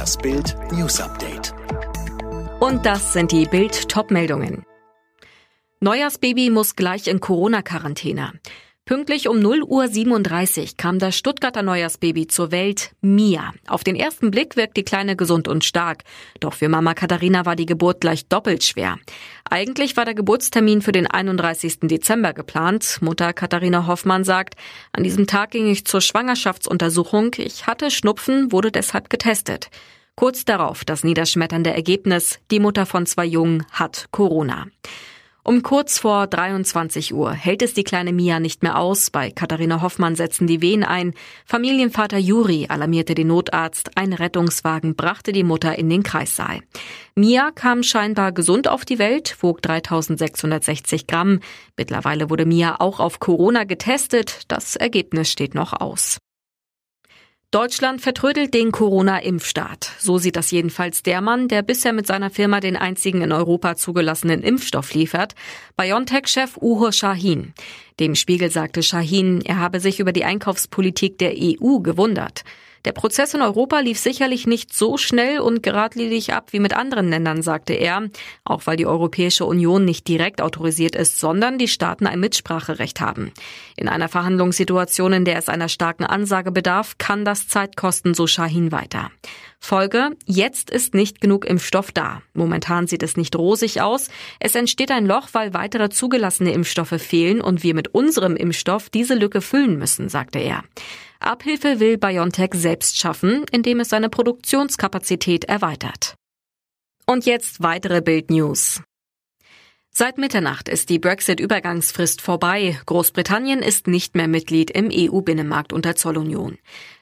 Das Bild News Update. Und das sind die Bild Topmeldungen. Neujahrsbaby muss gleich in Corona-Quarantäne. Pünktlich um 0 Uhr 37 kam das Stuttgarter Neujahrsbaby zur Welt, Mia. Auf den ersten Blick wirkt die Kleine gesund und stark. Doch für Mama Katharina war die Geburt gleich doppelt schwer. Eigentlich war der Geburtstermin für den 31. Dezember geplant. Mutter Katharina Hoffmann sagt, an diesem Tag ging ich zur Schwangerschaftsuntersuchung. Ich hatte Schnupfen, wurde deshalb getestet. Kurz darauf das niederschmetternde Ergebnis, die Mutter von zwei Jungen hat Corona. Um kurz vor 23 Uhr hält es die kleine Mia nicht mehr aus. Bei Katharina Hoffmann setzen die Wehen ein. Familienvater Juri alarmierte den Notarzt. Ein Rettungswagen brachte die Mutter in den Kreissaal. Mia kam scheinbar gesund auf die Welt, wog 3660 Gramm. Mittlerweile wurde Mia auch auf Corona getestet. Das Ergebnis steht noch aus. Deutschland vertrödelt den Corona-Impfstart. So sieht das jedenfalls der Mann, der bisher mit seiner Firma den einzigen in Europa zugelassenen Impfstoff liefert, BioNTech-Chef Uho Shahin. Dem Spiegel sagte Shahin, er habe sich über die Einkaufspolitik der EU gewundert. Der Prozess in Europa lief sicherlich nicht so schnell und geradlinig ab wie mit anderen Ländern, sagte er, auch weil die Europäische Union nicht direkt autorisiert ist, sondern die Staaten ein Mitspracherecht haben. In einer Verhandlungssituation, in der es einer starken Ansage bedarf, kann das Zeit kosten, so Shahin weiter. Folge, jetzt ist nicht genug Impfstoff da. Momentan sieht es nicht rosig aus. Es entsteht ein Loch, weil weitere zugelassene Impfstoffe fehlen und wir mit unserem Impfstoff diese Lücke füllen müssen, sagte er. Abhilfe will BioNTech selbst schaffen, indem es seine Produktionskapazität erweitert. Und jetzt weitere Bild News. Seit Mitternacht ist die Brexit-Übergangsfrist vorbei. Großbritannien ist nicht mehr Mitglied im EU-Binnenmarkt unter Zollunion.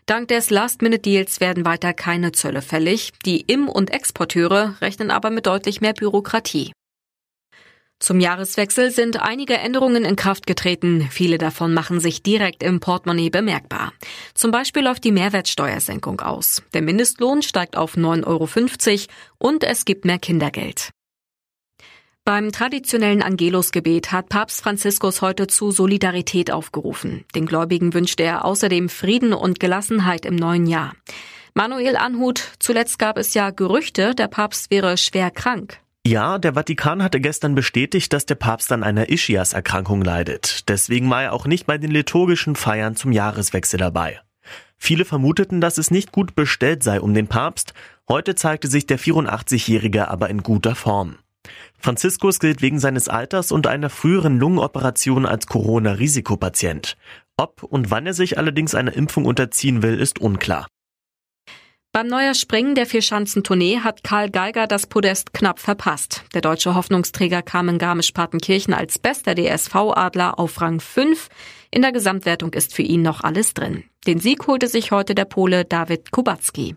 Dank des Last-Minute-Deals werden weiter keine Zölle fällig. Die Im- und Exporteure rechnen aber mit deutlich mehr Bürokratie. Zum Jahreswechsel sind einige Änderungen in Kraft getreten. Viele davon machen sich direkt im Portemonnaie bemerkbar. Zum Beispiel läuft die Mehrwertsteuersenkung aus. Der Mindestlohn steigt auf 9,50 Euro und es gibt mehr Kindergeld. Beim traditionellen Angelusgebet hat Papst Franziskus heute zu Solidarität aufgerufen. Den Gläubigen wünschte er außerdem Frieden und Gelassenheit im neuen Jahr. Manuel Anhut, zuletzt gab es ja Gerüchte, der Papst wäre schwer krank. Ja, der Vatikan hatte gestern bestätigt, dass der Papst an einer Ischias-Erkrankung leidet. Deswegen war er auch nicht bei den liturgischen Feiern zum Jahreswechsel dabei. Viele vermuteten, dass es nicht gut bestellt sei um den Papst. Heute zeigte sich der 84-Jährige aber in guter Form. Franziskus gilt wegen seines Alters und einer früheren Lungenoperation als Corona-Risikopatient. Ob und wann er sich allerdings einer Impfung unterziehen will, ist unklar. Beim Neuerspringen der Vierschanzentournee hat Karl Geiger das Podest knapp verpasst. Der deutsche Hoffnungsträger kam in Garmisch-Partenkirchen als bester DSV-Adler auf Rang 5. In der Gesamtwertung ist für ihn noch alles drin. Den Sieg holte sich heute der Pole David Kubacki.